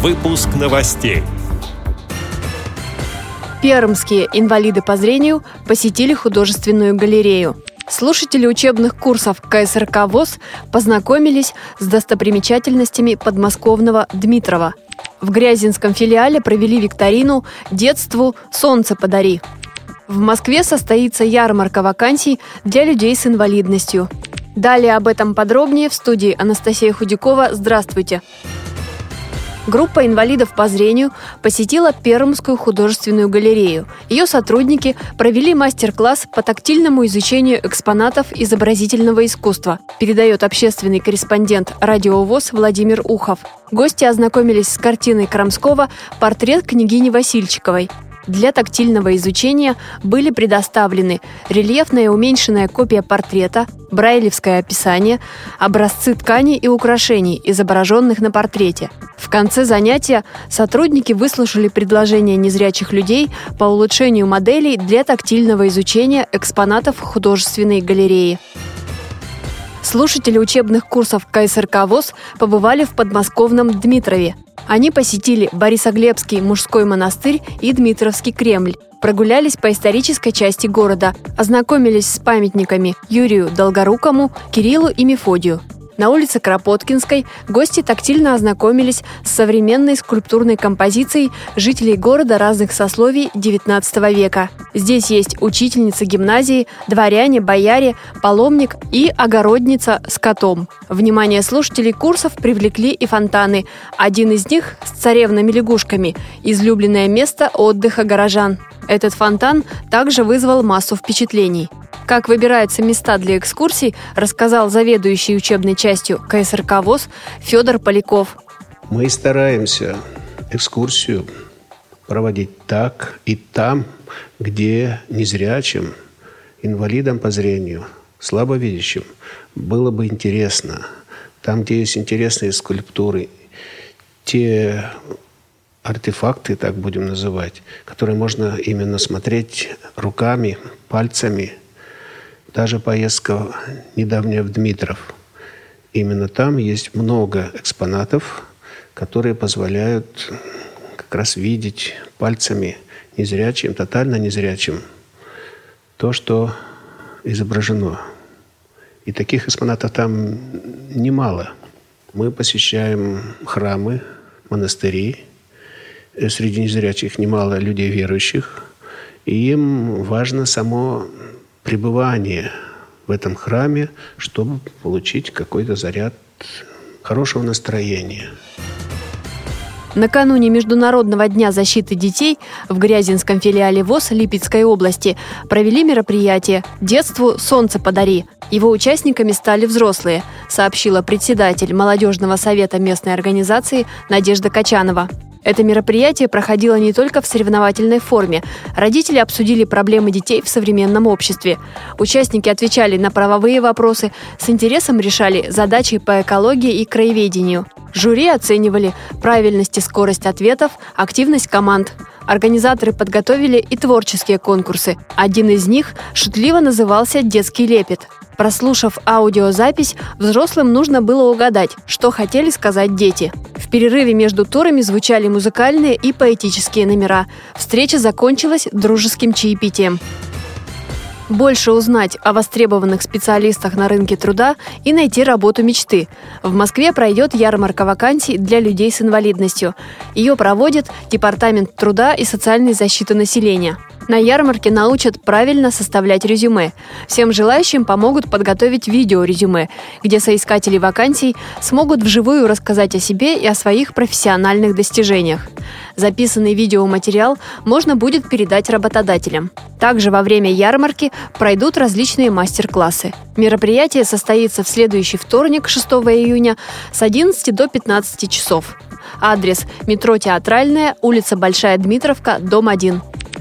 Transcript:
Выпуск новостей. Пермские инвалиды по зрению посетили художественную галерею. Слушатели учебных курсов КСРК ВОЗ познакомились с достопримечательностями подмосковного Дмитрова. В Грязинском филиале провели викторину «Детству солнце подари». В Москве состоится ярмарка вакансий для людей с инвалидностью. Далее об этом подробнее в студии Анастасия Худякова. Здравствуйте! Группа инвалидов по зрению посетила Пермскую художественную галерею. Ее сотрудники провели мастер-класс по тактильному изучению экспонатов изобразительного искусства, передает общественный корреспондент радиовоз Владимир Ухов. Гости ознакомились с картиной Крамского «Портрет княгини Васильчиковой», для тактильного изучения были предоставлены рельефная уменьшенная копия портрета, брайлевское описание, образцы тканей и украшений, изображенных на портрете. В конце занятия сотрудники выслушали предложения незрячих людей по улучшению моделей для тактильного изучения экспонатов художественной галереи. Слушатели учебных курсов КСРК ВОЗ побывали в подмосковном Дмитрове. Они посетили Борисоглебский мужской монастырь и Дмитровский Кремль, прогулялись по исторической части города, ознакомились с памятниками Юрию Долгорукому, Кириллу и Мефодию – на улице Кропоткинской гости тактильно ознакомились с современной скульптурной композицией жителей города разных сословий XIX века. Здесь есть учительница гимназии, дворяне, бояре, паломник и огородница с котом. Внимание слушателей курсов привлекли и фонтаны. Один из них с царевнами-лягушками – излюбленное место отдыха горожан. Этот фонтан также вызвал массу впечатлений. Как выбираются места для экскурсий, рассказал заведующий учебной частью КСРК ВОЗ Федор Поляков. Мы стараемся экскурсию проводить так и там, где незрячим, инвалидам по зрению, слабовидящим было бы интересно. Там, где есть интересные скульптуры, те артефакты, так будем называть, которые можно именно смотреть руками, пальцами – даже поездка недавняя в Дмитров. Именно там есть много экспонатов, которые позволяют как раз видеть пальцами незрячим, тотально незрячим то, что изображено. И таких экспонатов там немало. Мы посещаем храмы, монастыри. Среди незрячих немало людей верующих. И им важно само пребывание в этом храме, чтобы получить какой-то заряд хорошего настроения. Накануне Международного дня защиты детей в Грязинском филиале ВОЗ Липецкой области провели мероприятие «Детству солнце подари». Его участниками стали взрослые, сообщила председатель молодежного совета местной организации Надежда Качанова. Это мероприятие проходило не только в соревновательной форме. Родители обсудили проблемы детей в современном обществе. Участники отвечали на правовые вопросы, с интересом решали задачи по экологии и краеведению. Жюри оценивали правильность и скорость ответов, активность команд. Организаторы подготовили и творческие конкурсы. Один из них шутливо назывался «Детский лепет». Прослушав аудиозапись, взрослым нужно было угадать, что хотели сказать дети. В перерыве между турами звучали музыкальные и поэтические номера. Встреча закончилась дружеским чаепитием. Больше узнать о востребованных специалистах на рынке труда и найти работу мечты. В Москве пройдет ярмарка вакансий для людей с инвалидностью. Ее проводит Департамент труда и социальной защиты населения. На ярмарке научат правильно составлять резюме. Всем желающим помогут подготовить видеорезюме, где соискатели вакансий смогут вживую рассказать о себе и о своих профессиональных достижениях. Записанный видеоматериал можно будет передать работодателям. Также во время ярмарки пройдут различные мастер-классы. Мероприятие состоится в следующий вторник, 6 июня, с 11 до 15 часов. Адрес – метро Театральная, улица Большая Дмитровка, дом 1.